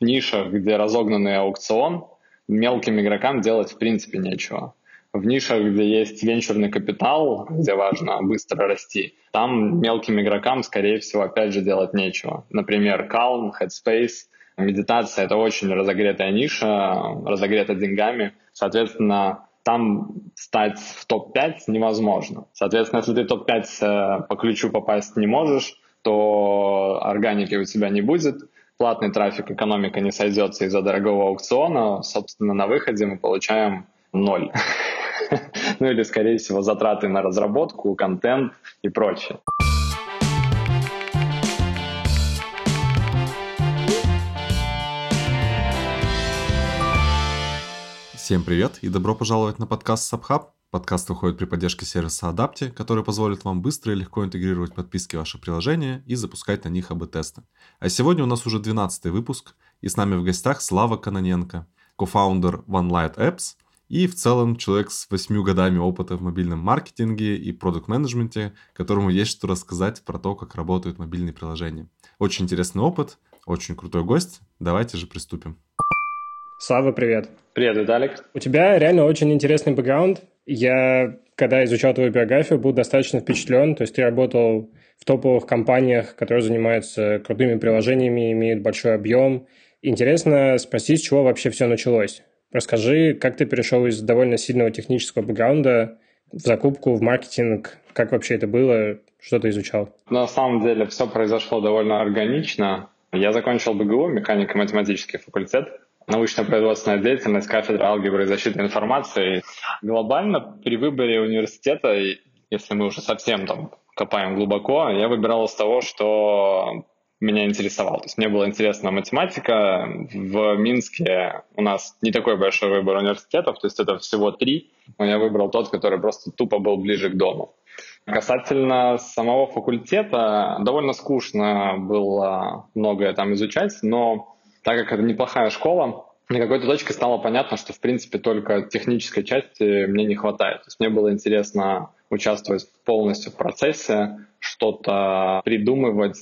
нишах, где разогнанный аукцион, мелким игрокам делать в принципе нечего. В нишах, где есть венчурный капитал, где важно быстро расти, там мелким игрокам, скорее всего, опять же делать нечего. Например, Calm, Headspace, медитация — это очень разогретая ниша, разогрета деньгами. Соответственно, там стать в топ-5 невозможно. Соответственно, если ты топ-5 э, по ключу попасть не можешь, то органики у тебя не будет, платный трафик, экономика не сойдется из-за дорогого аукциона, собственно, на выходе мы получаем ноль. ну или, скорее всего, затраты на разработку, контент и прочее. Всем привет и добро пожаловать на подкаст SubHub. Подкаст выходит при поддержке сервиса Adapti, который позволит вам быстро и легко интегрировать подписки в ваше приложение и запускать на них АБ-тесты. А сегодня у нас уже 12 выпуск, и с нами в гостях Слава Каноненко, кофаундер OneLight Apps и в целом человек с 8 годами опыта в мобильном маркетинге и продукт-менеджменте, которому есть что рассказать про то, как работают мобильные приложения. Очень интересный опыт, очень крутой гость. Давайте же приступим. Слава, привет. Привет, Виталик. У тебя реально очень интересный бэкграунд. Я, когда изучал твою биографию, был достаточно впечатлен. То есть ты работал в топовых компаниях, которые занимаются крутыми приложениями, имеют большой объем. Интересно спросить, с чего вообще все началось. Расскажи, как ты перешел из довольно сильного технического бэкграунда в закупку, в маркетинг, как вообще это было, что ты изучал? На самом деле все произошло довольно органично. Я закончил БГУ, механико-математический факультет, научно-производственная деятельность, кафедра алгебры и защиты информации. Глобально при выборе университета, если мы уже совсем там копаем глубоко, я выбирал из того, что меня интересовало. То есть мне была интересна математика. В Минске у нас не такой большой выбор университетов, то есть это всего три. Но я выбрал тот, который просто тупо был ближе к дому. Касательно самого факультета, довольно скучно было многое там изучать, но так как это неплохая школа, на какой-то точке стало понятно, что, в принципе, только технической части мне не хватает. То есть мне было интересно участвовать полностью в процессе, что-то придумывать,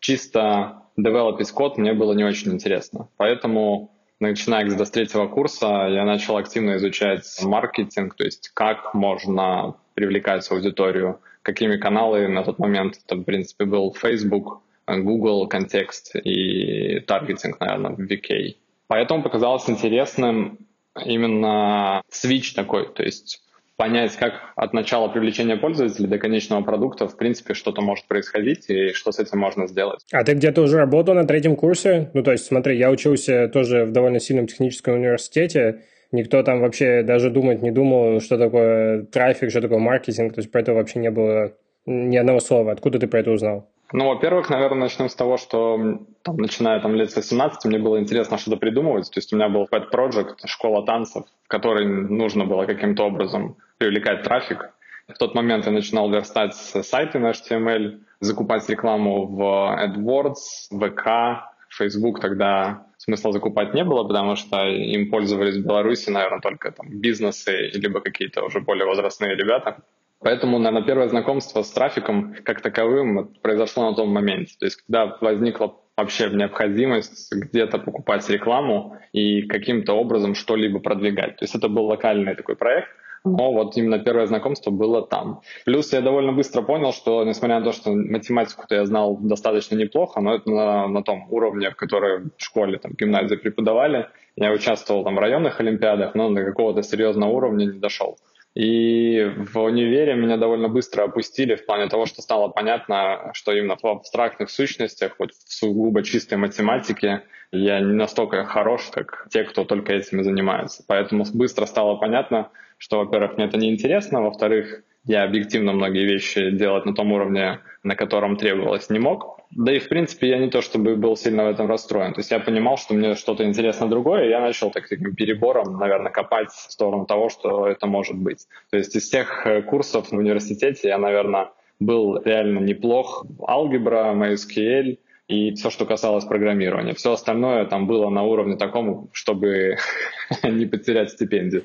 чисто девелопить код мне было не очень интересно. Поэтому, начиная с третьего курса, я начал активно изучать маркетинг, то есть как можно привлекать аудиторию, какими каналами на тот момент, это, в принципе, был Facebook, Google контекст и таргетинг, наверное, в VK. Поэтому показалось интересным именно switch такой, то есть понять, как от начала привлечения пользователей до конечного продукта, в принципе, что-то может происходить и что с этим можно сделать. А ты где-то уже работал на третьем курсе? Ну, то есть, смотри, я учился тоже в довольно сильном техническом университете, никто там вообще даже думать не думал, что такое трафик, что такое маркетинг, то есть про это вообще не было ни одного слова. Откуда ты про это узнал? Ну, во-первых, наверное, начнем с того, что там, начиная там лет с 18, мне было интересно что-то придумывать. То есть у меня был pet project, школа танцев, в которой нужно было каким-то образом привлекать трафик. В тот момент я начинал верстать сайты на HTML, закупать рекламу в AdWords, ВК, Facebook тогда смысла закупать не было, потому что им пользовались в Беларуси, наверное, только там бизнесы, либо какие-то уже более возрастные ребята. Поэтому, наверное, первое знакомство с трафиком как таковым произошло на том моменте. То есть, когда возникла вообще необходимость где-то покупать рекламу и каким-то образом что-либо продвигать. То есть это был локальный такой проект, но вот именно первое знакомство было там. Плюс я довольно быстро понял, что несмотря на то, что математику-то я знал достаточно неплохо, но это на, на том уровне, который в школе, там, гимназии преподавали. Я участвовал там в районных олимпиадах, но до какого-то серьезного уровня не дошел. И в универе меня довольно быстро опустили в плане того, что стало понятно, что именно в абстрактных сущностях, вот в сугубо чистой математике, я не настолько хорош, как те, кто только этим и занимается. Поэтому быстро стало понятно, что, во-первых, мне это неинтересно, во-вторых, я объективно многие вещи делать на том уровне, на котором требовалось, не мог. Да и, в принципе, я не то чтобы был сильно в этом расстроен. То есть я понимал, что мне что-то интересно другое, и я начал таким перебором, наверное, копать в сторону того, что это может быть. То есть из тех э, курсов в университете я, наверное, был реально неплох. Алгебра, MySQL и все, что касалось программирования. Все остальное там было на уровне таком, чтобы не потерять стипендию.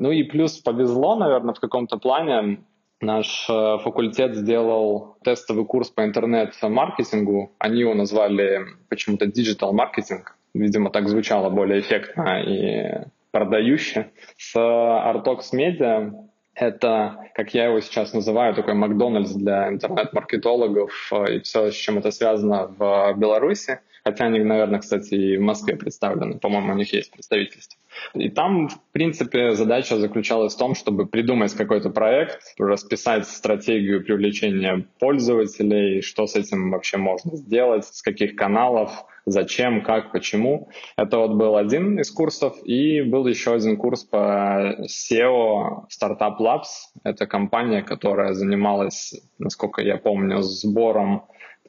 Ну и плюс повезло, наверное, в каком-то плане. Наш э, факультет сделал тестовый курс по интернет-маркетингу. Они его назвали почему-то digital маркетинг. Видимо, так звучало более эффектно и продающе. С Artox Media это, как я его сейчас называю, такой Макдональдс для интернет-маркетологов э, и все, с чем это связано в Беларуси. Хотя они, наверное, кстати, и в Москве представлены. По-моему, у них есть представительство. И там, в принципе, задача заключалась в том, чтобы придумать какой-то проект, расписать стратегию привлечения пользователей, что с этим вообще можно сделать, с каких каналов, зачем, как, почему. Это вот был один из курсов. И был еще один курс по SEO Startup Labs. Это компания, которая занималась, насколько я помню, сбором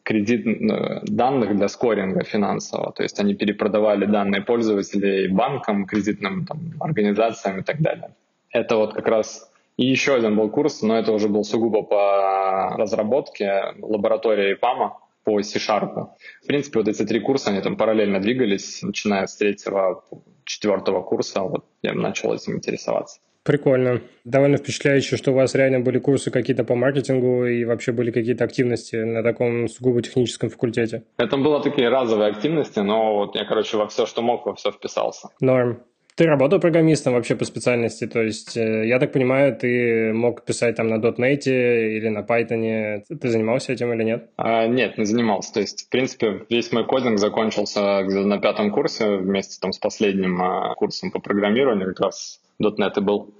кредит э, данных для скоринга финансового. То есть они перепродавали данные пользователей банкам, кредитным там, организациям и так далее. Это вот как раз и еще один был курс, но это уже был сугубо по разработке лаборатории ПАМа по C-Sharp. В принципе, вот эти три курса, они там параллельно двигались, начиная с третьего, четвертого курса, вот я начал этим интересоваться. Прикольно. Довольно впечатляюще, что у вас реально были курсы какие-то по маркетингу и вообще были какие-то активности на таком сугубо техническом факультете. Это были такие разовые активности, но вот я, короче, во все, что мог, во все вписался. Норм. Ты работал программистом вообще по специальности, то есть, э, я так понимаю, ты мог писать там на .NET или на Python. Ты занимался этим или нет? А, нет, не занимался. То есть, в принципе, весь мой кодинг закончился где-то на пятом курсе вместе там с последним а, курсом по программированию, как раз .NET был.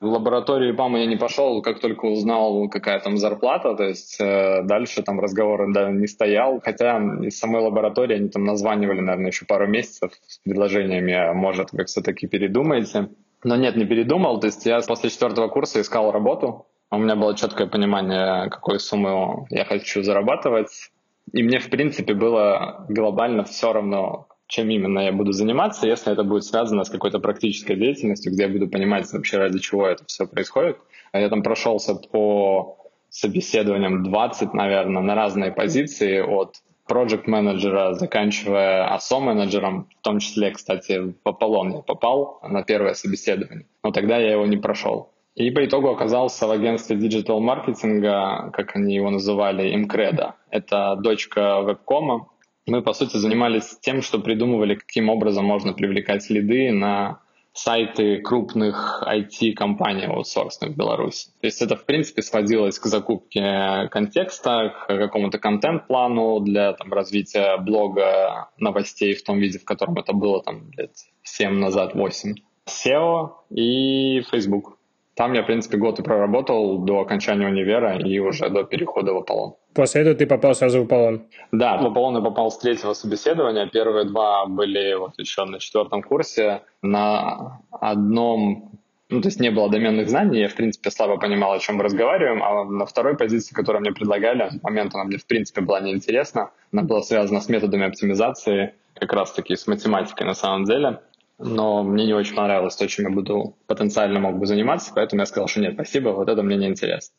В лабораторию ИПАМа я не пошел, как только узнал, какая там зарплата, то есть э, дальше там разговор да, не стоял, хотя из самой лаборатории они там названивали, наверное, еще пару месяцев с предложениями, а может, вы все-таки передумаете. Но нет, не передумал, то есть я после четвертого курса искал работу, у меня было четкое понимание, какой сумму я хочу зарабатывать, и мне, в принципе, было глобально все равно, чем именно я буду заниматься, если это будет связано с какой-то практической деятельностью, где я буду понимать вообще ради чего это все происходит. А я там прошелся по собеседованиям 20, наверное, на разные позиции от проект менеджера заканчивая ASO менеджером, в том числе, кстати, в Apalon я попал на первое собеседование, но тогда я его не прошел. И по итогу оказался в агентстве digital маркетинга, как они его называли, Imcredo. Это дочка Webcom а, мы, по сути, занимались тем, что придумывали, каким образом можно привлекать лиды на сайты крупных IT-компаний аутсорсных в Беларуси. То есть это, в принципе, сводилось к закупке контекста, к какому-то контент-плану для там, развития блога новостей в том виде, в котором это было там лет 7 назад, 8. SEO и Facebook. Там я, в принципе, год и проработал до окончания универа и уже до перехода в Аполлон. После этого ты попал сразу в Аполлон? Да, в Аполлон я попал с третьего собеседования. Первые два были вот еще на четвертом курсе. На одном ну, то есть не было доменных знаний, я, в принципе, слабо понимал, о чем мы разговариваем, а на второй позиции, которую мне предлагали, в момент она мне, в принципе, была неинтересна, она была связана с методами оптимизации, как раз-таки с математикой на самом деле но мне не очень понравилось то, чем я буду потенциально мог бы заниматься, поэтому я сказал, что нет, спасибо, вот это мне не интересно.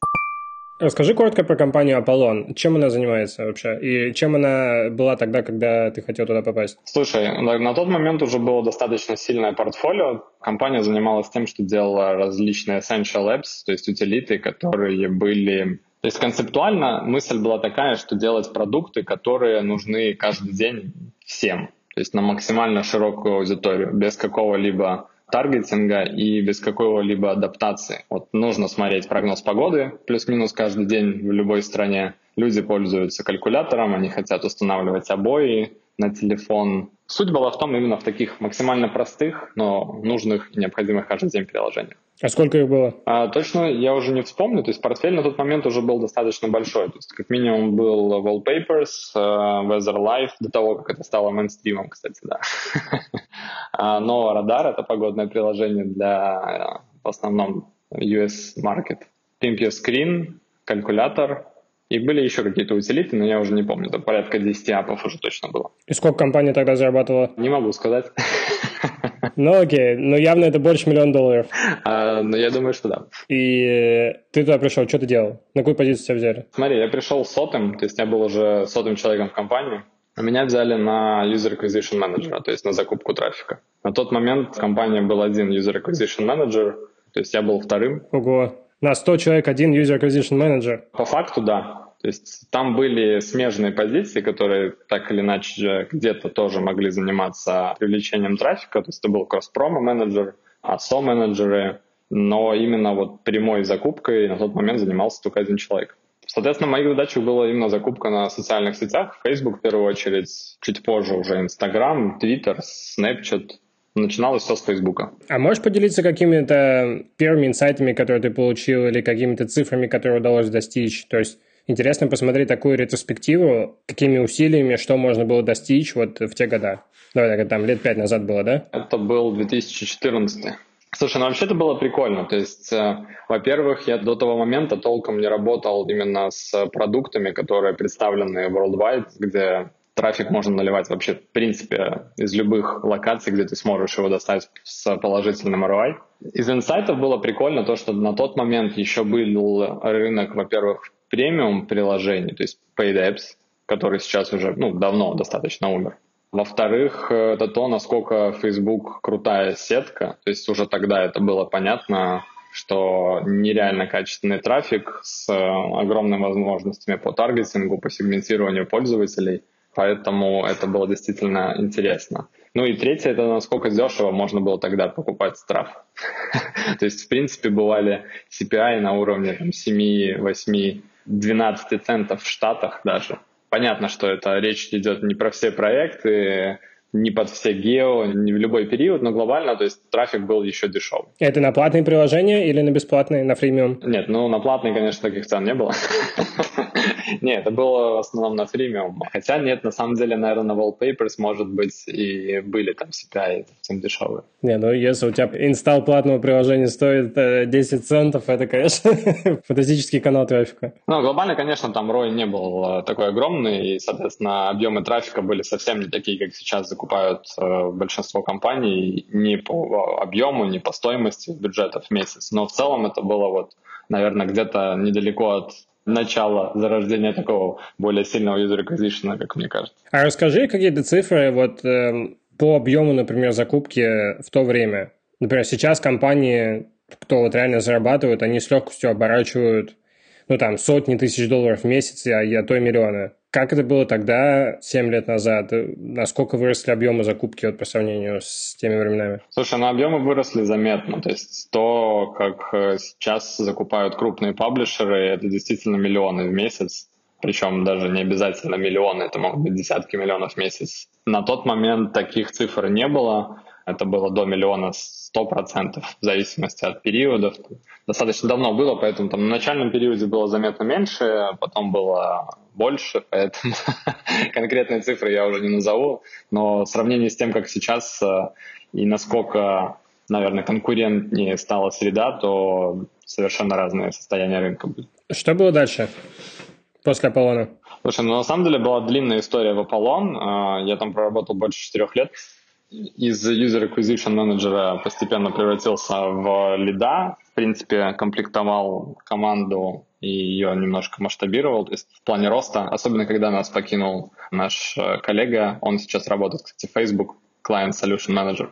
Расскажи коротко про компанию Аполлон. Чем она занимается вообще? И чем она была тогда, когда ты хотел туда попасть? Слушай, на, на тот момент уже было достаточно сильное портфолио. Компания занималась тем, что делала различные essential apps, то есть утилиты, которые были... То есть концептуально мысль была такая, что делать продукты, которые нужны каждый день всем то есть на максимально широкую аудиторию, без какого-либо таргетинга и без какого-либо адаптации. Вот нужно смотреть прогноз погоды плюс-минус каждый день в любой стране. Люди пользуются калькулятором, они хотят устанавливать обои на телефон. Суть была в том именно в таких максимально простых, но нужных и необходимых каждый день приложениях. А сколько их было? А, точно я уже не вспомню. То есть портфель на тот момент уже был достаточно большой. То есть как минимум был Wallpapers, uh, Weather Life, до того, как это стало мейнстримом, кстати, да. А, но Радар — это погодное приложение для в основном US Market. Pimp Your Screen, калькулятор, и были еще какие-то утилиты, но я уже не помню. Это порядка 10 апов уже точно было. И сколько компания тогда зарабатывала? Не могу сказать. Ну окей, но явно это больше миллиона долларов. А, ну я думаю, что да. И ты туда пришел, что ты делал? На какую позицию тебя взяли? Смотри, я пришел сотым, то есть я был уже сотым человеком в компании. А меня взяли на User Acquisition Manager, то есть на закупку трафика. На тот момент в компании был один User Acquisition Manager, то есть я был вторым. Ого. На 100 человек один User Acquisition Manager? По факту, да. То есть там были смежные позиции, которые так или иначе где-то тоже могли заниматься привлечением трафика. То есть это был кросс-промо менеджер, ASO менеджеры, но именно вот прямой закупкой на тот момент занимался только один человек. Соответственно, моей задачей была именно закупка на социальных сетях, Facebook в первую очередь, чуть позже уже Instagram, Twitter, Snapchat, начиналось все с Фейсбука. А можешь поделиться какими-то первыми инсайтами, которые ты получил, или какими-то цифрами, которые удалось достичь? То есть интересно посмотреть такую ретроспективу, какими усилиями, что можно было достичь вот в те года. Давай так, там лет пять назад было, да? Это был 2014. Слушай, ну вообще это было прикольно. То есть, э, во-первых, я до того момента толком не работал именно с продуктами, которые представлены worldwide, где трафик можно наливать вообще, в принципе, из любых локаций, где ты сможешь его достать с положительным ROI. Из инсайтов было прикольно то, что на тот момент еще был рынок, во-первых, премиум приложений, то есть paid apps, который сейчас уже ну, давно достаточно умер. Во-вторых, это то, насколько Facebook крутая сетка. То есть уже тогда это было понятно, что нереально качественный трафик с огромными возможностями по таргетингу, по сегментированию пользователей – Поэтому это было действительно интересно. Ну и третье, это насколько дешево можно было тогда покупать страф. То есть, в принципе, бывали CPI на уровне там, 7, 8, 12 центов в Штатах даже. Понятно, что это речь идет не про все проекты, не под все гео, не в любой период, но глобально, то есть трафик был еще дешевый. Это на платные приложения или на бесплатные, на фримиум? Нет, ну на платные, конечно, таких цен не было. Нет, это было в основном на фримиум. Хотя нет, на самом деле, наверное, на Wallpapers, может быть, и были там CPI совсем дешевые. Не, ну если у тебя инсталл платного приложения стоит 10 э, центов, это, конечно, фантастический канал трафика. Ну, глобально, конечно, там ROI не был э, такой огромный, и, соответственно, объемы трафика были совсем не такие, как сейчас закупают э, большинство компаний, ни по объему, ни по стоимости бюджетов в месяц. Но в целом это было вот, наверное, где-то недалеко от начало зарождения такого более сильного acquisition, как мне кажется. А расскажи какие-то цифры вот э, по объему, например, закупки в то время. Например, сейчас компании, кто вот реально зарабатывают, они с легкостью оборачивают ну, там, сотни тысяч долларов в месяц, а, а то и миллионы. Как это было тогда, 7 лет назад? Насколько выросли объемы закупки вот, по сравнению с теми временами? Слушай, ну объемы выросли заметно. То есть то, как э, сейчас закупают крупные паблишеры, это действительно миллионы в месяц. Причем даже не обязательно миллионы, это могут быть десятки миллионов в месяц. На тот момент таких цифр не было. Это было до миллиона 100% в зависимости от периодов. Достаточно давно было, поэтому там на начальном периоде было заметно меньше, а потом было больше, поэтому конкретные цифры я уже не назову, но в сравнении с тем, как сейчас э, и насколько, наверное, конкурентнее стала среда, то совершенно разные состояния рынка были. Что было дальше после Аполлона? Слушай, ну на самом деле была длинная история в Аполлон. Э, я там проработал больше четырех лет из User Acquisition Manager постепенно превратился в лида. В принципе, комплектовал команду и ее немножко масштабировал, то есть в плане роста, особенно когда нас покинул наш э, коллега, он сейчас работает, кстати, в Facebook, Client Solution Manager.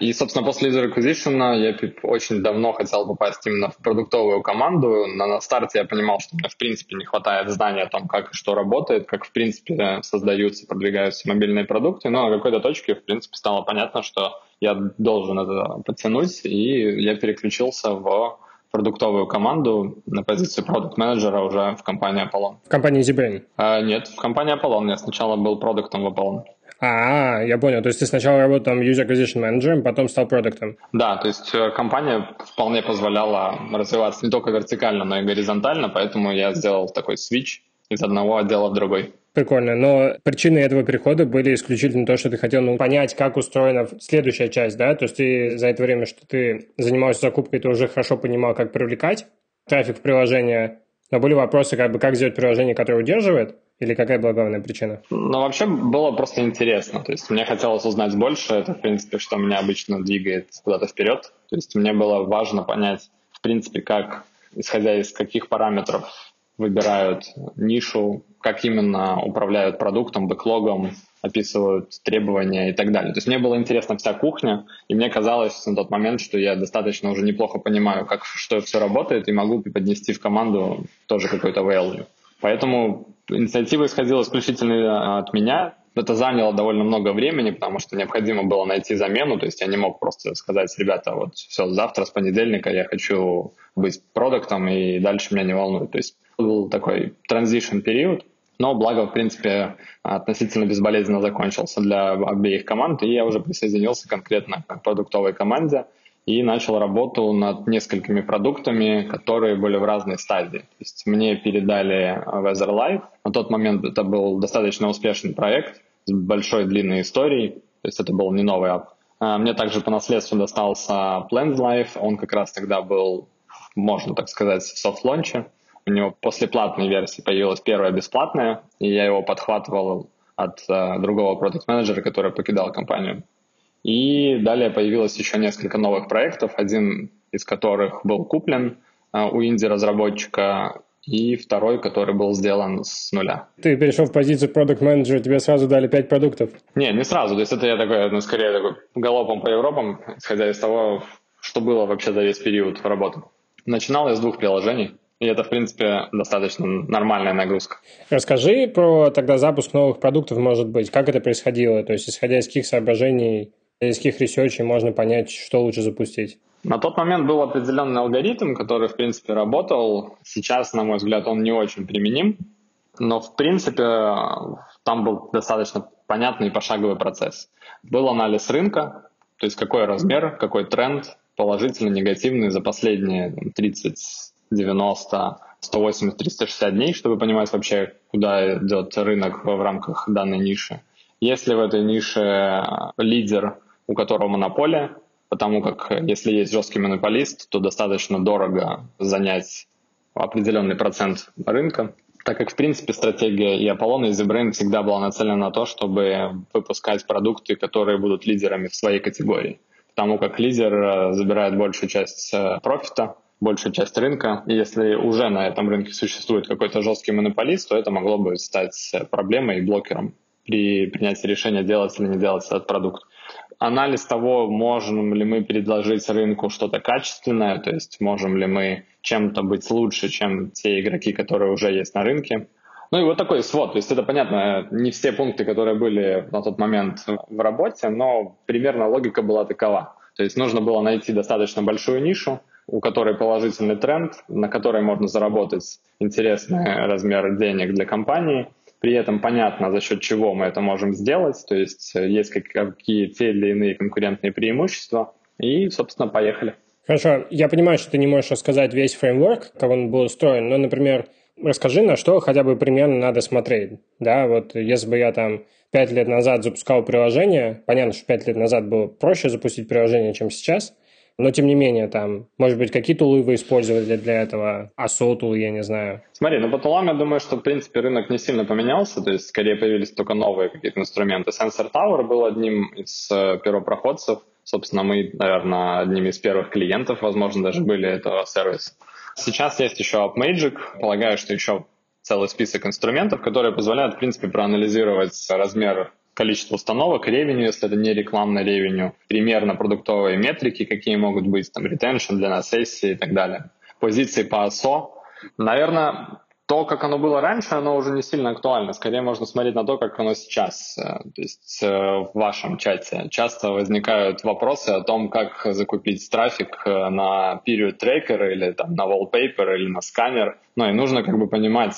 И, собственно, после User Acquisition я очень давно хотел попасть именно в продуктовую команду. На, на старте я понимал, что мне, в принципе, не хватает знания о том, как и что работает, как, в принципе, создаются, продвигаются мобильные продукты. Но на какой-то точке, в принципе, стало понятно, что я должен это подтянуть, и я переключился в продуктовую команду на позицию продукт-менеджера уже в компании Apollon. В компании ZBrain? А, нет, в компании Apollon. Я сначала был продуктом в Apollon. А, я понял. То есть ты сначала работал там user acquisition менеджером, потом стал продуктом. Да, то есть э, компания вполне позволяла развиваться не только вертикально, но и горизонтально, поэтому я сделал такой свич из одного отдела в другой. Прикольно, но причины этого перехода были исключительно то, что ты хотел ну, понять, как устроена следующая часть, да? То есть ты за это время, что ты занимался закупкой, ты уже хорошо понимал, как привлекать трафик в приложение, но были вопросы, как бы, как сделать приложение, которое удерживает, или какая была главная причина? Ну, вообще было просто интересно. То есть мне хотелось узнать больше. Это, в принципе, что меня обычно двигает куда-то вперед. То есть мне было важно понять, в принципе, как, исходя из каких параметров выбирают нишу, как именно управляют продуктом, бэклогом, описывают требования и так далее. То есть мне было интересна вся кухня, и мне казалось на тот момент, что я достаточно уже неплохо понимаю, как что все работает, и могу поднести в команду тоже какой-то value. Поэтому инициатива исходила исключительно от меня. Это заняло довольно много времени, потому что необходимо было найти замену. То есть я не мог просто сказать, ребята, вот все, завтра с понедельника я хочу быть продуктом, и дальше меня не волнует. То есть был такой транзишн период, но благо, в принципе, относительно безболезненно закончился для обеих команд, и я уже присоединился конкретно к продуктовой команде и начал работу над несколькими продуктами, которые были в разной стадии. То есть мне передали Weather Life. На тот момент это был достаточно успешный проект с большой длинной историей, то есть это был не новый ап. А, мне также по наследству достался Plans Life, он как раз тогда был, можно так сказать, в софт-лонче. У него после платной версии появилась первая бесплатная, и я его подхватывал от э, другого продукт-менеджера, который покидал компанию. И далее появилось еще несколько новых проектов, один из которых был куплен э, у инди-разработчика, и второй, который был сделан с нуля. Ты перешел в позицию продукт менеджера тебе сразу дали пять продуктов? Не, не сразу. То есть это я такой, ну, скорее такой галопом по Европам, исходя из того, что было вообще за весь период работы. Начинал я с двух приложений. И это, в принципе, достаточно нормальная нагрузка. Расскажи про тогда запуск новых продуктов, может быть. Как это происходило? То есть, исходя из каких соображений, из каких research ей можно понять, что лучше запустить? На тот момент был определенный алгоритм, который, в принципе, работал. Сейчас, на мой взгляд, он не очень применим. Но, в принципе, там был достаточно понятный пошаговый процесс. Был анализ рынка, то есть какой размер, какой тренд, положительный, негативный за последние 30 90, 180, 360 дней, чтобы понимать вообще, куда идет рынок в рамках данной ниши. Если в этой нише лидер, у которого монополия, потому как если есть жесткий монополист, то достаточно дорого занять определенный процент рынка, так как, в принципе, стратегия и Apollon, и ZBrain всегда была нацелена на то, чтобы выпускать продукты, которые будут лидерами в своей категории. Потому как лидер э, забирает большую часть э, профита, большую часть рынка. И если уже на этом рынке существует какой-то жесткий монополист, то это могло бы стать проблемой и блокером при принятии решения, делать или не делать этот продукт. Анализ того, можем ли мы предложить рынку что-то качественное, то есть можем ли мы чем-то быть лучше, чем те игроки, которые уже есть на рынке. Ну и вот такой свод. То есть это, понятно, не все пункты, которые были на тот момент в работе, но примерно логика была такова. То есть нужно было найти достаточно большую нишу, у которой положительный тренд, на которой можно заработать интересный размер денег для компании. При этом понятно, за счет чего мы это можем сделать, то есть э, есть какие те или иные конкурентные преимущества. И, собственно, поехали. Хорошо, я понимаю, что ты не можешь рассказать весь фреймворк, как он был устроен, но, например, расскажи, на что хотя бы примерно надо смотреть. Да, вот если бы я там пять лет назад запускал приложение, понятно, что пять лет назад было проще запустить приложение, чем сейчас – но тем не менее, там, может быть, какие тулы вы использовали для этого, ASO тулы, я не знаю. Смотри, ну по тулам я думаю, что, в принципе, рынок не сильно поменялся, то есть скорее появились только новые какие-то инструменты. Sensor Tower был одним из э, первопроходцев, собственно, мы, наверное, одними из первых клиентов, возможно, даже были этого сервиса. Сейчас есть еще AppMagic, полагаю, что еще целый список инструментов, которые позволяют, в принципе, проанализировать размер количество установок, ревеню, если это не рекламное ревеню, примерно продуктовые метрики, какие могут быть, там, retention, длина сессии и так далее. Позиции по ASO. Наверное, то, как оно было раньше, оно уже не сильно актуально. Скорее можно смотреть на то, как оно сейчас. Э, то есть э, в вашем чате часто возникают вопросы о том, как закупить трафик э, на period tracker или там, на wallpaper или на сканер. Ну и нужно как бы понимать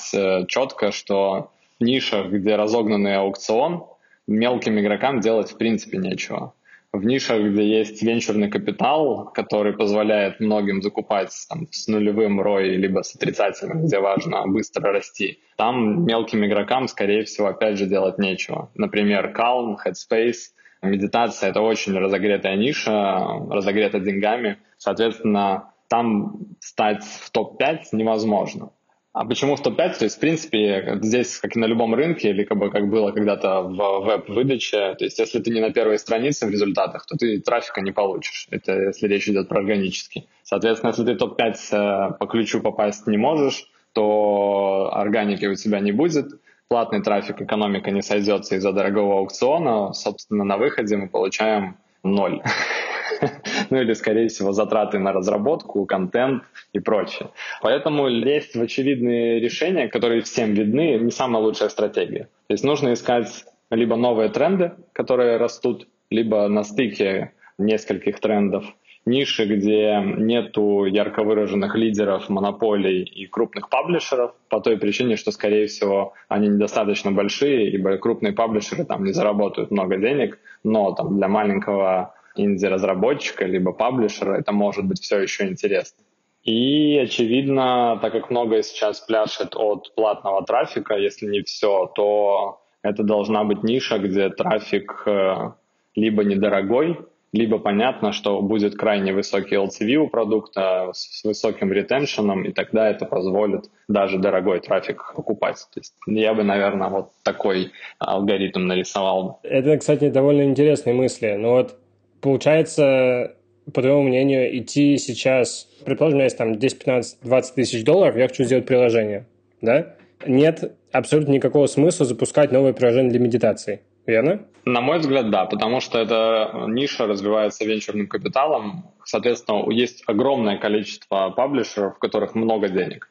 четко, что нишах, где разогнанный аукцион, мелким игрокам делать в принципе нечего. В нишах, где есть венчурный капитал, который позволяет многим закупать там, с нулевым ROI, либо с отрицательным, где важно быстро расти, там мелким игрокам, скорее всего, опять же делать нечего. Например, Calm, Headspace, медитация — это очень разогретая ниша, разогрета деньгами. Соответственно, там стать в топ-5 невозможно. А почему в топ-5? То есть, в принципе, здесь, как и на любом рынке, или как, бы, как было когда-то в веб-выдаче, то есть, если ты не на первой странице в результатах, то ты трафика не получишь. Это если речь идет про органический. Соответственно, если ты топ-5 э, по ключу попасть не можешь, то органики у тебя не будет, платный трафик, экономика не сойдется из-за дорогого аукциона, собственно, на выходе мы получаем ноль. ну или, скорее всего, затраты на разработку, контент и прочее. Поэтому лезть в очевидные решения, которые всем видны, не самая лучшая стратегия. То есть нужно искать либо новые тренды, которые растут, либо на стыке нескольких трендов, ниши, где нету ярко выраженных лидеров, монополий и крупных паблишеров, по той причине, что, скорее всего, они недостаточно большие, ибо крупные паблишеры там не заработают много денег, но там для маленького инди-разработчика либо паблишера это может быть все еще интересно. И, очевидно, так как многое сейчас пляшет от платного трафика, если не все, то это должна быть ниша, где трафик э, либо недорогой, либо понятно, что будет крайне высокий LTV у продукта с высоким ретеншеном, и тогда это позволит даже дорогой трафик покупать. То есть я бы, наверное, вот такой алгоритм нарисовал. Это, кстати, довольно интересные мысли. Но вот получается, по твоему мнению, идти сейчас, предположим, у меня есть там 10, 15, 20 тысяч долларов, я хочу сделать приложение, да? Нет абсолютно никакого смысла запускать новое приложение для медитации, верно? На мой взгляд, да, потому что эта ниша развивается венчурным капиталом, соответственно, есть огромное количество паблишеров, у которых много денег,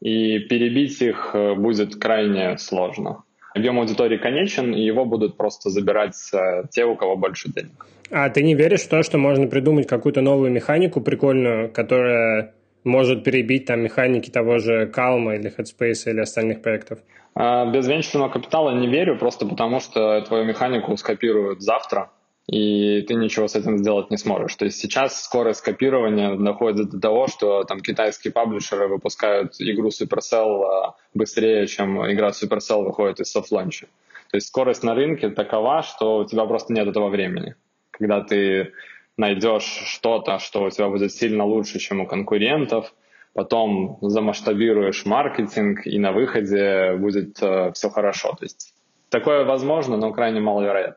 и перебить их э, будет крайне сложно. Объем аудитории конечен, и его будут просто забирать э, те, у кого больше денег. А ты не веришь в то, что можно придумать какую-то новую механику прикольную, которая может перебить там механики того же Calm или Headspace или остальных проектов? А, без венчурного капитала не верю, просто потому что твою механику скопируют завтра, и ты ничего с этим сделать не сможешь. То есть сейчас скорость копирования доходит до того, что там китайские паблишеры выпускают игру Supercell а, быстрее, чем игра Supercell выходит из софт-ланча. То есть скорость на рынке такова, что у тебя просто нет этого времени когда ты найдешь что-то, что у тебя будет сильно лучше, чем у конкурентов, потом замасштабируешь маркетинг, и на выходе будет э, все хорошо. То есть такое возможно, но крайне маловероятно.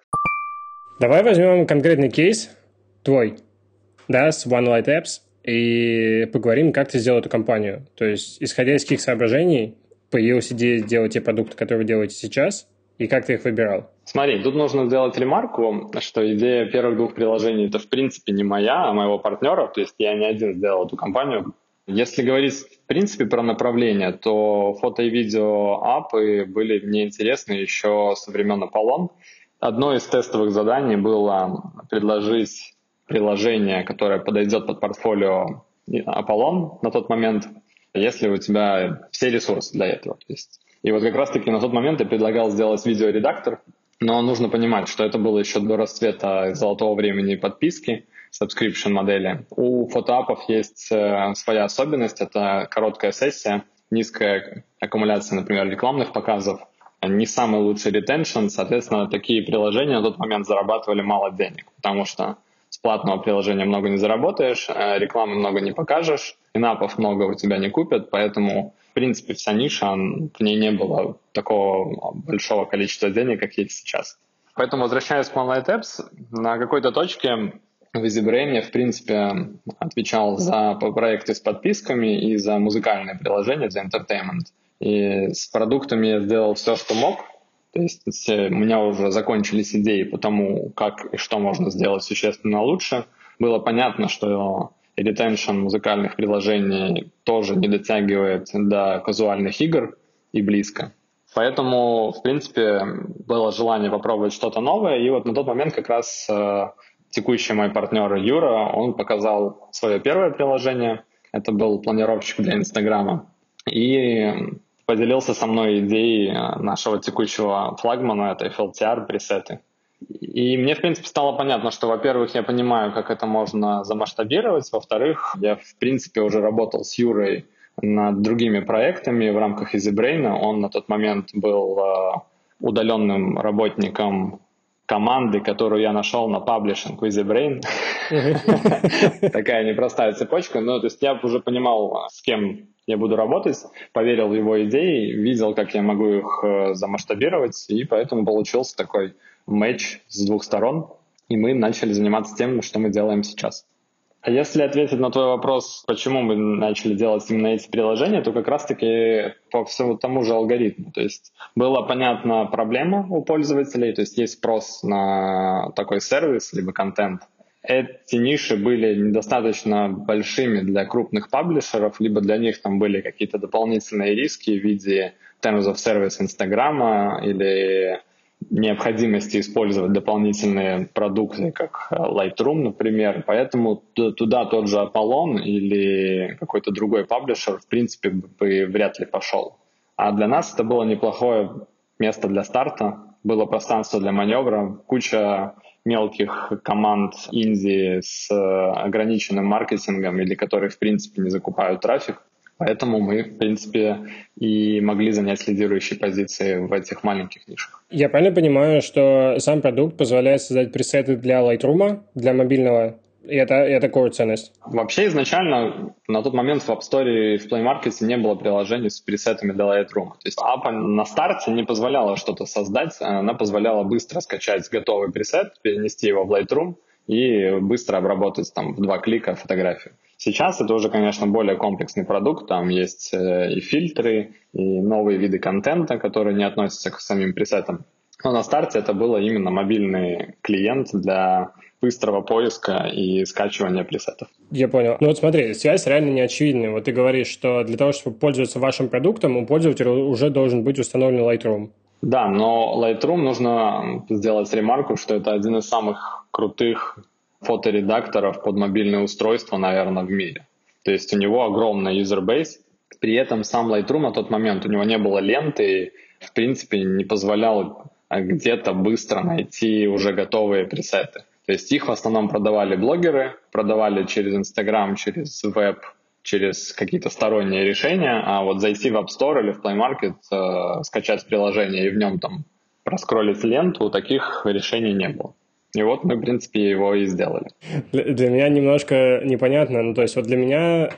Давай возьмем конкретный кейс твой, да, с One Light Apps, и поговорим, как ты сделал эту компанию. То есть, исходя из каких соображений появилась идея сделать те продукты, которые вы делаете сейчас, и как ты их выбирал? Смотри, тут нужно сделать ремарку, что идея первых двух приложений это в принципе не моя, а моего партнера, то есть я не один сделал эту компанию. Если говорить в принципе про направление, то фото и видео апы были мне интересны еще со времен Apollon. Одно из тестовых заданий было предложить приложение, которое подойдет под портфолио Apollon на тот момент, если у тебя все ресурсы для этого. То есть и вот как раз-таки на тот момент я предлагал сделать видеоредактор, но нужно понимать, что это было еще до расцвета золотого времени подписки, subscription модели. У фотоапов есть э, своя особенность, это короткая сессия, низкая аккумуляция, например, рекламных показов, не самый лучший ретеншн, соответственно, такие приложения на тот момент зарабатывали мало денег, потому что с платного приложения много не заработаешь, э, рекламы много не покажешь, инапов много у тебя не купят, поэтому в принципе, вся ниша, в ней не было такого большого количества денег, как есть сейчас. Поэтому, возвращаясь к OneLight Apps, на какой-то точке в EasyBrain я, в принципе, отвечал за проекты с подписками и за музыкальные приложения, за entertainment. И с продуктами я сделал все, что мог. То есть у меня уже закончились идеи по тому, как и что можно сделать существенно лучше. Было понятно, что ретеншн музыкальных приложений тоже не дотягивает до казуальных игр и близко. Поэтому, в принципе, было желание попробовать что-то новое. И вот на тот момент как раз э, текущий мой партнер Юра, он показал свое первое приложение. Это был планировщик для Инстаграма. И поделился со мной идеей э, нашего текущего флагмана, это FLTR пресеты. И мне, в принципе, стало понятно, что, во-первых, я понимаю, как это можно замасштабировать, во-вторых, я, в принципе, уже работал с Юрой над другими проектами в рамках EasyBrain. Он на тот момент был э, удаленным работником команды, которую я нашел на паблишинг EasyBrain. Такая непростая цепочка. Ну, то есть я уже понимал, с кем я буду работать, поверил в его идеи, видел, как я могу их э, замасштабировать, и поэтому получился такой матч с двух сторон, и мы начали заниматься тем, что мы делаем сейчас. А если ответить на твой вопрос, почему мы начали делать именно эти приложения, то как раз-таки по всему тому же алгоритму. То есть была понятна проблема у пользователей, то есть есть спрос на такой сервис, либо контент. Эти ниши были недостаточно большими для крупных паблишеров, либо для них там были какие-то дополнительные риски в виде terms of service Инстаграма или необходимости использовать дополнительные продукты, как э, Lightroom, например. Поэтому туда тот же Apollon или какой-то другой паблишер, в принципе, бы вряд ли пошел. А для нас это было неплохое место для старта, было пространство для маневра, куча мелких команд Индии с э, ограниченным маркетингом или которые, в принципе, не закупают трафик. Поэтому мы, в принципе, и могли занять лидирующие позиции в этих маленьких нишах. Я правильно понимаю, что сам продукт позволяет создать пресеты для Lightroom, для мобильного, и это, это core ценность? Вообще изначально на тот момент в App Store и в Play Market не было приложений с пресетами для Lightroom. То есть App на старте не позволяла что-то создать, она позволяла быстро скачать готовый пресет, перенести его в Lightroom и быстро обработать там в два клика фотографию. Сейчас это уже, конечно, более комплексный продукт, там есть э, и фильтры, и новые виды контента, которые не относятся к самим пресетам. Но на старте это было именно мобильный клиент для быстрого поиска и скачивания пресетов. Я понял. Ну вот смотри, связь реально не очевидная. Вот ты говоришь, что для того, чтобы пользоваться вашим продуктом, у пользователя уже должен быть установлен Lightroom. Да, но Lightroom нужно сделать ремарку, что это один из самых крутых фоторедакторов под мобильное устройство, наверное, в мире. То есть у него огромный юзербейс, при этом сам Lightroom на тот момент у него не было ленты и, в принципе, не позволял где-то быстро найти уже готовые пресеты. То есть их в основном продавали блогеры, продавали через Instagram, через веб, через какие-то сторонние решения, а вот зайти в App Store или в Play Market, э, скачать приложение и в нем там проскролить ленту, таких решений не было. И вот мы, в принципе, его и сделали. Для меня немножко непонятно. Ну, то есть вот для меня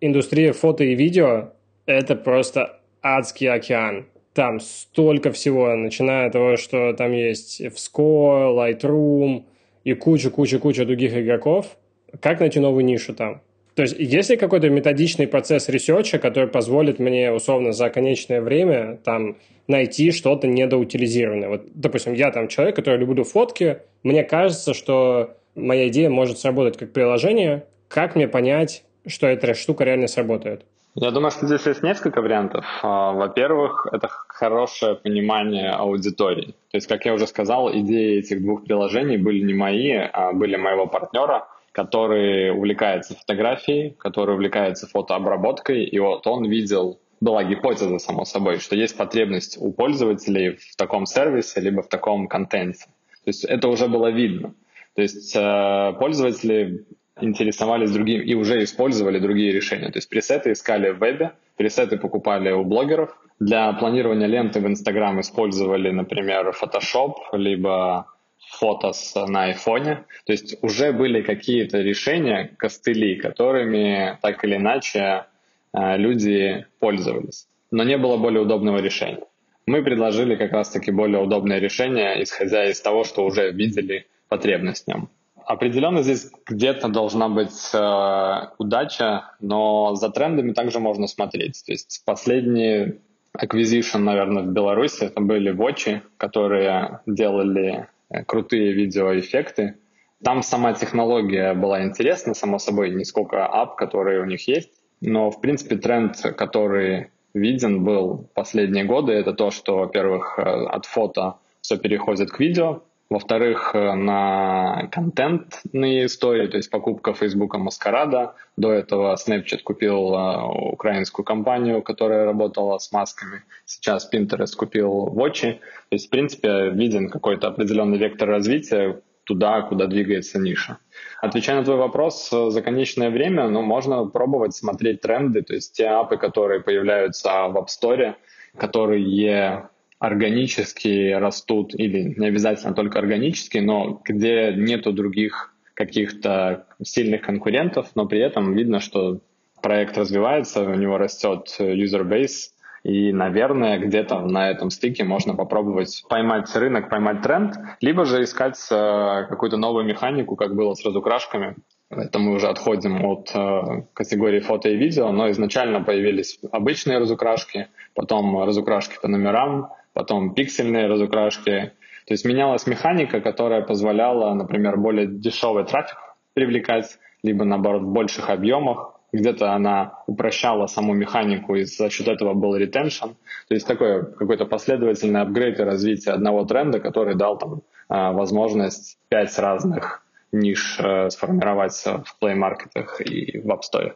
индустрия фото и видео – это просто адский океан. Там столько всего, начиная от того, что там есть VSCO, Lightroom и куча-куча-куча других игроков. Как найти новую нишу там? То есть есть ли какой-то методичный процесс research а, который позволит мне условно за конечное время там найти что-то недоутилизированное? Вот, допустим, я там человек, который люблю фотки, мне кажется, что моя идея может сработать как приложение. Как мне понять, что эта штука реально сработает? Я думаю, что здесь есть несколько вариантов. А, во-первых, это хорошее понимание аудитории. То есть, как я уже сказал, идеи этих двух приложений были не мои, а были моего партнера – который увлекается фотографией, который увлекается фотообработкой, и вот он видел, была гипотеза, само собой, что есть потребность у пользователей в таком сервисе, либо в таком контенте. То есть это уже было видно. То есть э, пользователи интересовались другим и уже использовали другие решения. То есть пресеты искали в вебе, пресеты покупали у блогеров. Для планирования ленты в Instagram использовали, например, Photoshop, либо фото на айфоне. То есть уже были какие-то решения, костыли, которыми так или иначе э, люди пользовались. Но не было более удобного решения. Мы предложили как раз-таки более удобное решение, исходя из того, что уже видели потребность в нем. Определенно здесь где-то должна быть э, удача, но за трендами также можно смотреть. То есть последний acquisition, наверное, в Беларуси это были Watch, которые делали Э, крутые видеоэффекты. Там сама технология была интересна, само собой, не сколько ап, которые у них есть. Но, в принципе, тренд, который виден был последние годы, это то, что, во-первых, э, от фото все переходит к видео, во-вторых, э, на контентные истории, то есть покупка Фейсбука Маскарада. До этого Snapchat купил э, украинскую компанию, которая работала с масками. Сейчас Pinterest купил Watch. То есть, в принципе, виден какой-то определенный вектор развития туда, куда двигается ниша. Отвечая на твой вопрос, э, за конечное время ну, можно пробовать смотреть тренды, то есть те апы, которые появляются в App Store, которые органически растут, или не обязательно только органически, но где нету других каких-то сильных конкурентов, но при этом видно, что проект развивается, у него растет user base, И, наверное, где-то на этом стыке можно попробовать поймать рынок, поймать тренд, либо же искать э, какую-то новую механику, как было с разукрашками. Это мы уже отходим от э, категории фото и видео, но изначально появились обычные разукрашки, потом разукрашки по номерам, потом пиксельные разукрашки. То есть менялась механика, которая позволяла, например, более дешевый трафик привлекать, либо наоборот в больших объемах, где-то она упрощала саму механику, и за счет этого был ретеншн. То есть такой какой-то последовательный апгрейд и развитие одного тренда, который дал там а, возможность пять разных ниш э, сформировать в плей-маркетах и в App Store.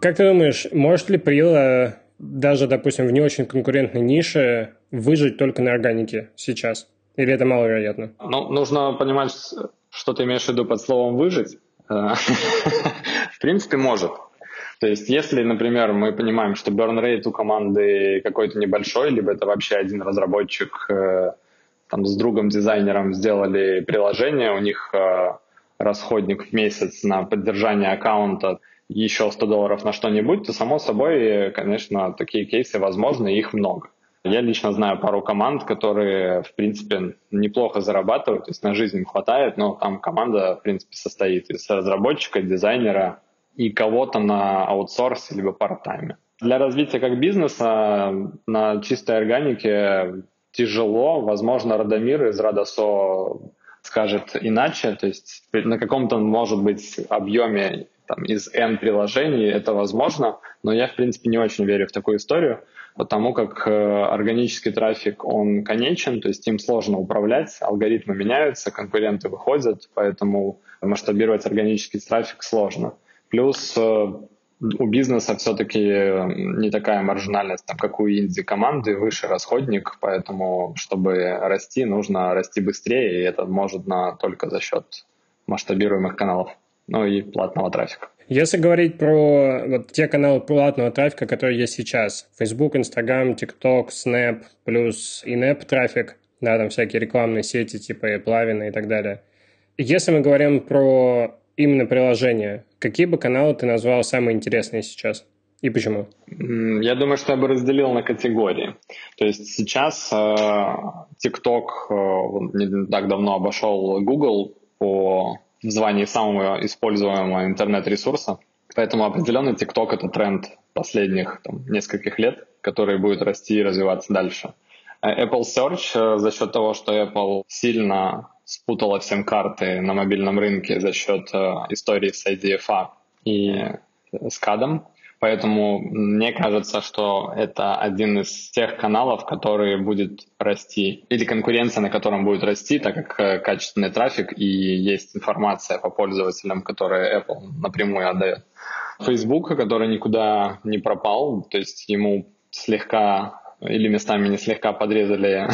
Как ты думаешь, может ли Прила даже, допустим, в не очень конкурентной нише выжить только на органике сейчас? Или это маловероятно? Ну, нужно понимать, что ты имеешь в виду под словом «выжить». Э, в принципе, может. То есть, если, например, мы понимаем, что burn rate у команды какой-то небольшой, либо это вообще один разработчик э, там с другом дизайнером сделали приложение, у них э, расходник в месяц на поддержание аккаунта еще 100 долларов на что-нибудь, то, само собой, конечно, такие кейсы возможны, их много. Я лично знаю пару команд, которые, в принципе, неплохо зарабатывают, то есть на жизнь им хватает, но там команда, в принципе, состоит из разработчика, дизайнера и кого-то на аутсорсе либо парт-тайме. Для развития как бизнеса на чистой органике тяжело. Возможно, Радомир из Радосо скажет иначе, то есть на каком-то, может быть, объеме там, из N приложений это возможно, но я, в принципе, не очень верю в такую историю потому как э, органический трафик, он конечен, то есть им сложно управлять, алгоритмы меняются, конкуренты выходят, поэтому масштабировать органический трафик сложно. Плюс э, у бизнеса все-таки не такая маржинальность, там, как у инди-команды, выше расходник, поэтому, чтобы расти, нужно расти быстрее, и это может на, только за счет масштабируемых каналов, ну и платного трафика. Если говорить про вот те каналы платного трафика, которые есть сейчас, Facebook, Instagram, TikTok, Snap, плюс in-app трафик, да, там всякие рекламные сети типа Плавина и так далее. Если мы говорим про именно приложение, какие бы каналы ты назвал самые интересные сейчас? И почему? Я думаю, что я бы разделил на категории. То есть сейчас э, TikTok э, не так давно обошел Google по в звании самого используемого интернет-ресурса. Поэтому определенно TikTok — это тренд последних там, нескольких лет, который будет расти и развиваться дальше. Э, Apple Search э, за счет того, что Apple сильно спутала всем карты на мобильном рынке за счет э, истории с IDFA и с кадом, Поэтому мне кажется, что это один из тех каналов, который будет расти, или конкуренция, на котором будет расти, так как э, качественный трафик и есть информация по пользователям, которую Apple напрямую отдает. Facebook, который никуда не пропал, то есть ему слегка или местами не слегка подрезали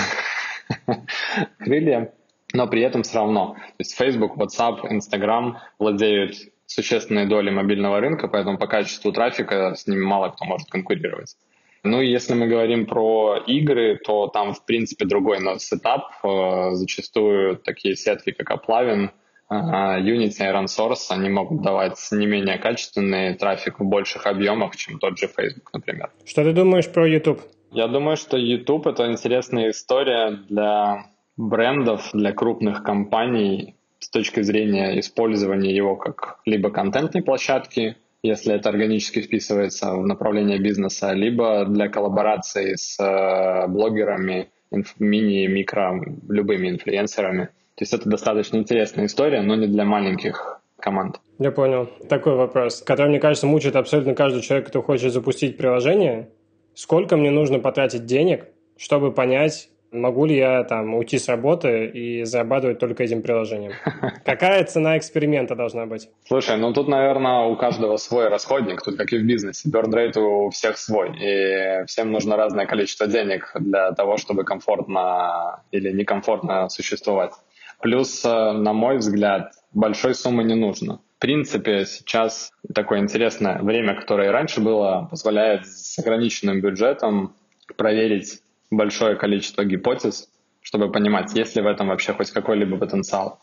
крылья, но при этом все равно. То есть Facebook, WhatsApp, Instagram владеют существенной доли мобильного рынка, поэтому по качеству трафика с ними мало кто может конкурировать. Ну и если мы говорим про игры, то там, в принципе, другой сетап. Э, зачастую такие сетки, как Aplavin, э, Unity, Iron Source, они могут давать не менее качественный трафик в больших объемах, чем тот же Facebook, например. Что ты думаешь про YouTube? Я думаю, что YouTube — это интересная история для брендов, для крупных компаний, с точки зрения использования его как либо контентной площадки, если это органически вписывается в направление бизнеса, либо для коллаборации с э, блогерами, мини, микро, любыми инфлюенсерами. То есть это достаточно интересная история, но не для маленьких команд. Я понял. Такой вопрос, который, мне кажется, мучает абсолютно каждый человек, кто хочет запустить приложение. Сколько мне нужно потратить денег, чтобы понять, могу ли я там уйти с работы и зарабатывать только этим приложением? Какая цена эксперимента должна быть? Слушай, ну тут, наверное, у каждого свой расходник, тут как и в бизнесе. Rate у всех свой, и всем нужно разное количество денег для того, чтобы комфортно или некомфортно существовать. Плюс, э, на мой взгляд, большой суммы не нужно. В принципе, сейчас такое интересное время, которое и раньше было, позволяет с ограниченным бюджетом проверить большое количество гипотез, чтобы понимать, есть ли в этом вообще хоть какой-либо потенциал.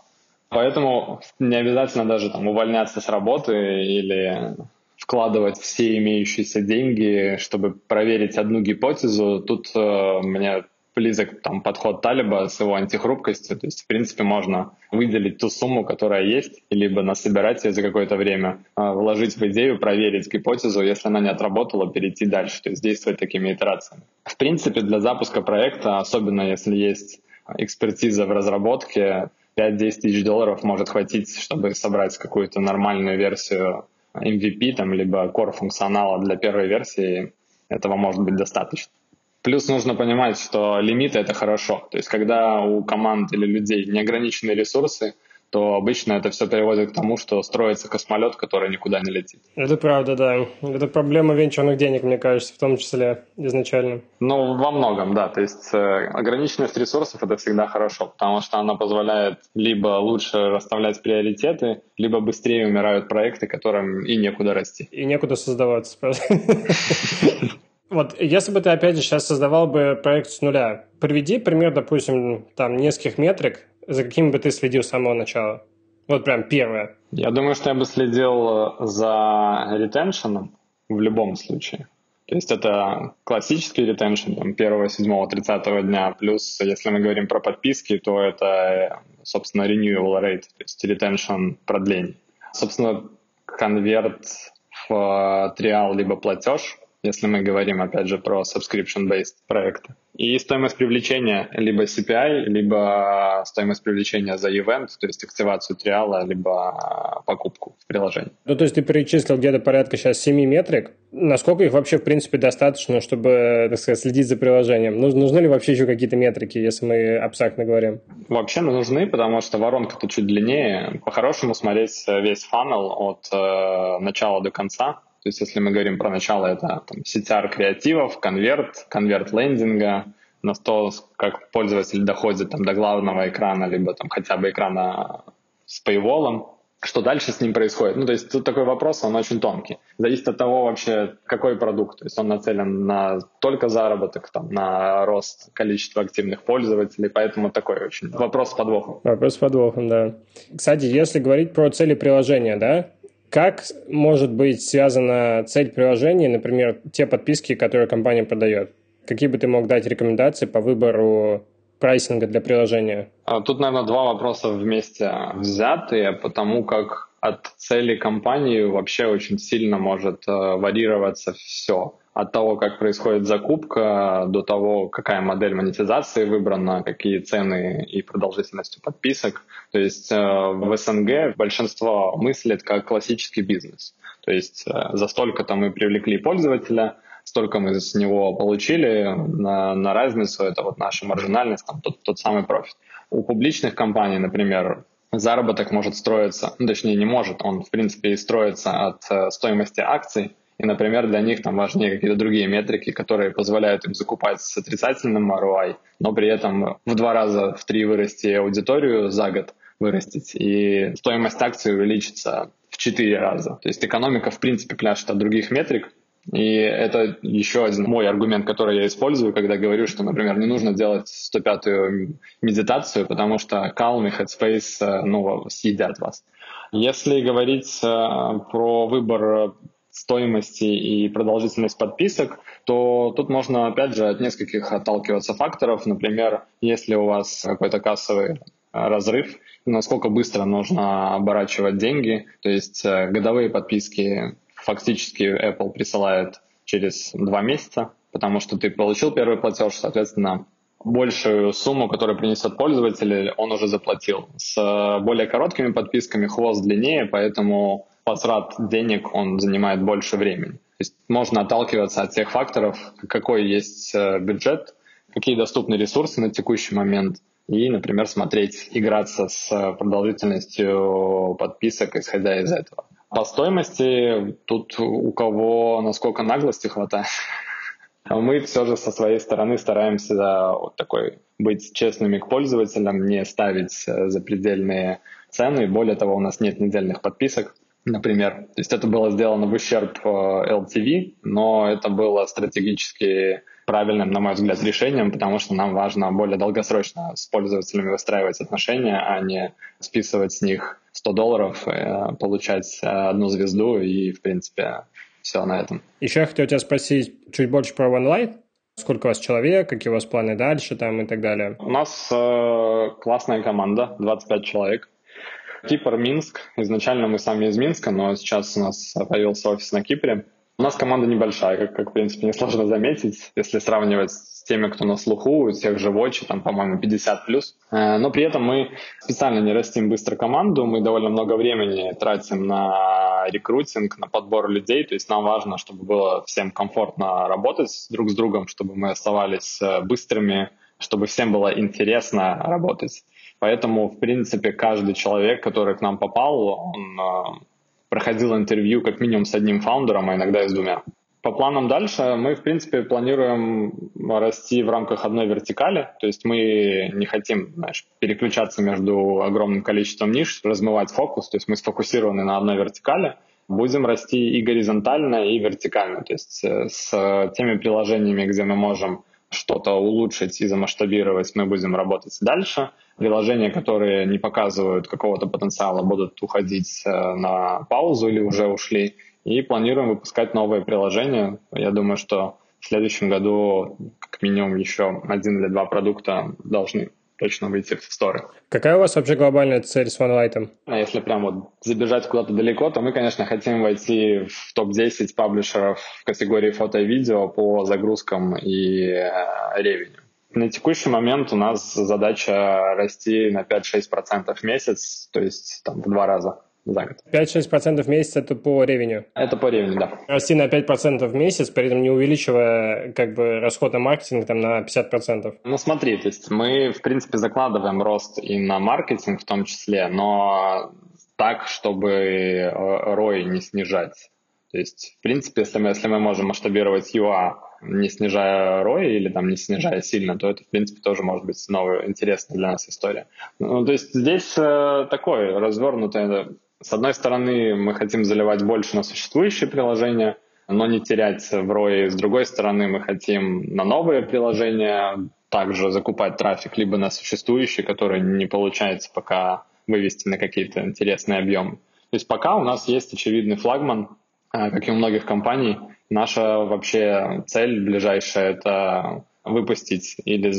Поэтому не обязательно даже там увольняться с работы или вкладывать все имеющиеся деньги, чтобы проверить одну гипотезу. Тут э, мне близок там подход Талиба с его антихрупкостью. То есть, в принципе, можно выделить ту сумму, которая есть, либо насобирать ее за какое-то время, а, вложить в идею, проверить гипотезу, если она не отработала, перейти дальше, то есть действовать такими итерациями. В принципе, для запуска проекта, особенно если есть экспертиза в разработке, 5-10 тысяч долларов может хватить, чтобы собрать какую-то нормальную версию MVP, там, либо core функционала для первой версии. Этого может быть достаточно. Плюс нужно понимать, что лимиты — это хорошо. То есть когда у команд или людей неограниченные ресурсы, то обычно это все приводит к тому, что строится космолет, который никуда не летит. Это правда, да. Это проблема венчурных денег, мне кажется, в том числе изначально. Ну, во многом, да. То есть э, ограниченность ресурсов — это всегда хорошо, потому что она позволяет либо лучше расставлять приоритеты, либо быстрее умирают проекты, которым и некуда расти. И некуда создаваться. Вот, если бы ты, опять же, сейчас создавал бы проект с нуля, приведи пример, допустим, там, нескольких метрик, за какими бы ты следил с самого начала. Вот прям первое. Я думаю, что я бы следил э, за ретеншеном в любом случае. То есть это классический ретеншн там, 1, 7, 30 дня, плюс если мы говорим про подписки, то это, собственно, renewal rate, то есть ретеншн продлений. Собственно, конверт в э, триал либо платеж если мы говорим, опять же, про subscription-based проекты. И стоимость привлечения либо CPI, либо стоимость привлечения за event, то есть активацию триала, либо покупку в приложении. Ну, то есть ты перечислил где-то порядка сейчас 7 метрик. Насколько их вообще, в принципе, достаточно, чтобы, так сказать, следить за приложением? Нужны ли вообще еще какие-то метрики, если мы абстрактно говорим? Вообще нужны, потому что воронка-то чуть длиннее. По-хорошему смотреть весь фанел от э, начала до конца, то есть если мы говорим про начало, это там, CTR креативов, конверт, конверт лендинга, на то, как пользователь доходит там, до главного экрана, либо там, хотя бы экрана с paywall, что дальше с ним происходит. Ну, то есть тут такой вопрос, он очень тонкий. Зависит от того вообще, какой продукт. То есть он нацелен на только заработок, там, на рост количества активных пользователей, поэтому такой очень вопрос с подвохом. Вопрос с подвохом, да. Кстати, если говорить про цели приложения, да, как может быть связана цель приложения, например, те подписки, которые компания продает? Какие бы ты мог дать рекомендации по выбору прайсинга для приложения? А, тут, наверное, два вопроса вместе взятые, потому как от цели компании вообще очень сильно может э, варьироваться все от того, как происходит закупка, до того, какая модель монетизации выбрана, какие цены и продолжительность подписок. То есть э, в СНГ большинство мыслит как классический бизнес. То есть э, за столько-то мы привлекли пользователя, столько мы с него получили на, на разницу, это вот наша маржинальность, там, тот, тот самый профит. У публичных компаний, например, заработок может строиться, ну, точнее не может, он в принципе и строится от э, стоимости акций, и, например, для них там важнее какие-то другие метрики, которые позволяют им закупать с отрицательным ROI, но при этом в два раза, в три вырасти аудиторию за год вырастить, и стоимость акций увеличится в четыре раза. То есть экономика, в принципе, пляшет от других метрик, и это еще один мой аргумент, который я использую, когда говорю, что, например, не нужно делать 105-ю медитацию, потому что Calm и Headspace э, ну, съедят вас. Если говорить э, про выбор стоимости и продолжительность подписок, то тут можно, опять же, от нескольких отталкиваться факторов. Например, если у вас какой-то кассовый разрыв, насколько быстро нужно оборачивать деньги. То есть э, годовые подписки фактически Apple присылает через два месяца, потому что ты получил первый платеж, соответственно, большую сумму, которую принесет пользователь, он уже заплатил. С более короткими подписками хвост длиннее, поэтому возврат денег, он занимает больше времени. То есть можно отталкиваться от тех факторов, какой есть э, бюджет, какие доступны ресурсы на текущий момент, и, например, смотреть, играться с продолжительностью подписок, исходя из этого. По стоимости тут у кого насколько наглости хватает. Мы все же со своей стороны стараемся вот такой быть честными к пользователям, не ставить э, запредельные цены. Более того, у нас нет недельных подписок например. То есть это было сделано в ущерб э, LTV, но это было стратегически правильным, на мой взгляд, решением, потому что нам важно более долгосрочно с пользователями выстраивать отношения, а не списывать с них 100 долларов, э, получать э, одну звезду и, в принципе, все на этом. Еще я хотел тебя спросить чуть больше про OneLight. Сколько у вас человек, какие у вас планы дальше там и так далее? У нас э, классная команда, 25 человек. Кипр, Минск. Изначально мы сами из Минска, но сейчас у нас появился офис на Кипре. У нас команда небольшая, как, как в принципе, несложно заметить, если сравнивать с теми, кто на слуху, у тех же Watch, там, по-моему, 50 плюс. Э, но при этом мы специально не растим быстро команду, мы довольно много времени тратим на рекрутинг, на подбор людей, то есть нам важно, чтобы было всем комфортно работать друг с другом, чтобы мы оставались э, быстрыми, чтобы всем было интересно работать. Поэтому, в принципе, каждый человек, который к нам попал, он э, проходил интервью как минимум с одним фаундером, а иногда и с двумя. По планам дальше мы, в принципе, планируем расти в рамках одной вертикали, то есть мы не хотим знаешь, переключаться между огромным количеством ниш, размывать фокус, то есть мы сфокусированы на одной вертикали, будем расти и горизонтально, и вертикально, то есть э, с теми приложениями, где мы можем что-то улучшить и замасштабировать, мы будем работать дальше. Приложения, которые не показывают какого-то потенциала, будут уходить э, на паузу или уже ушли. И планируем выпускать новые приложения. Я думаю, что в следующем году как минимум еще один или два продукта должны точно выйти в сторы. Какая у вас вообще глобальная цель с OneLight? А если прям вот забежать куда-то далеко, то мы, конечно, хотим войти в топ-10 паблишеров в категории фото и видео по загрузкам и э, ревеню. На текущий момент у нас задача расти на 5-6% в месяц, то есть там в два раза за год. 5-6% в месяц это по ревеню? Это по ревеню, да. Расти на 5% в месяц, при этом не увеличивая как бы расход на маркетинг там на 50%? Ну смотри, то есть мы в принципе закладываем рост и на маркетинг в том числе, но так, чтобы ROI не снижать. То есть, в принципе, если мы, если мы можем масштабировать UA, не снижая ROI или там не снижая сильно, то это, в принципе, тоже может быть новая, интересная для нас история. Ну, то есть здесь э, такой развернутый с одной стороны, мы хотим заливать больше на существующие приложения, но не терять в ROI. С другой стороны, мы хотим на новые приложения также закупать трафик либо на существующие, которые не получается пока вывести на какие-то интересные объемы. То есть пока у нас есть очевидный флагман, как и у многих компаний. Наша вообще цель ближайшая – это выпустить или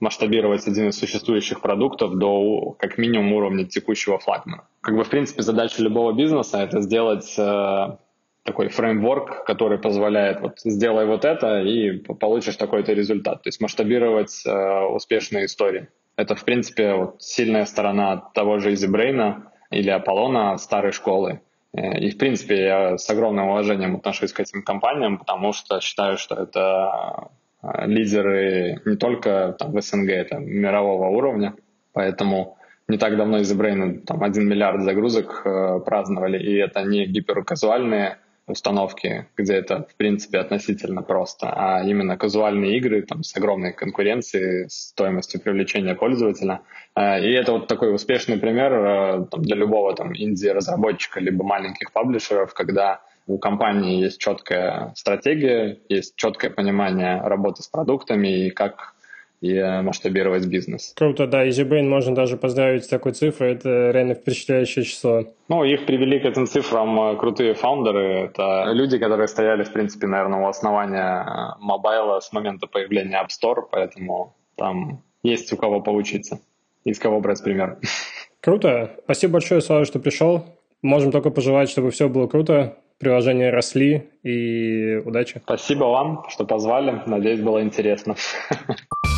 масштабировать один из существующих продуктов до как минимум уровня текущего флагмана. Как бы, в принципе, задача любого бизнеса — это сделать э, такой фреймворк, который позволяет вот сделай вот это и получишь такой-то результат. То есть масштабировать э, успешные истории. Это, в принципе, вот сильная сторона того же EasyBrain или Аполлона старой школы. Э, и, в принципе, я с огромным уважением отношусь к этим компаниям, потому что считаю, что это а, лидеры не только там, в СНГ, это мирового уровня, поэтому не так давно из там 1 миллиард загрузок э, праздновали, и это не гиперказуальные установки, где это, в принципе, относительно просто, а именно казуальные игры там, с огромной конкуренцией, стоимостью привлечения пользователя. Э, и это вот такой успешный пример э, там, для любого там, инди-разработчика либо маленьких паблишеров, когда у компании есть четкая стратегия, есть четкое понимание работы с продуктами и как и масштабировать бизнес. Круто, да, EasyBrain можно даже поздравить с такой цифрой, это реально впечатляющее число. Ну, их привели к этим цифрам э, крутые фаундеры, это люди, которые стояли, в принципе, наверное, у основания э, мобайла с момента появления App Store, поэтому там есть у кого поучиться, из кого брать пример. Круто, спасибо большое, Слава, что пришел. Можем только пожелать, чтобы все было круто приложения росли и удачи. Спасибо вам, что позвали. Надеюсь, было интересно.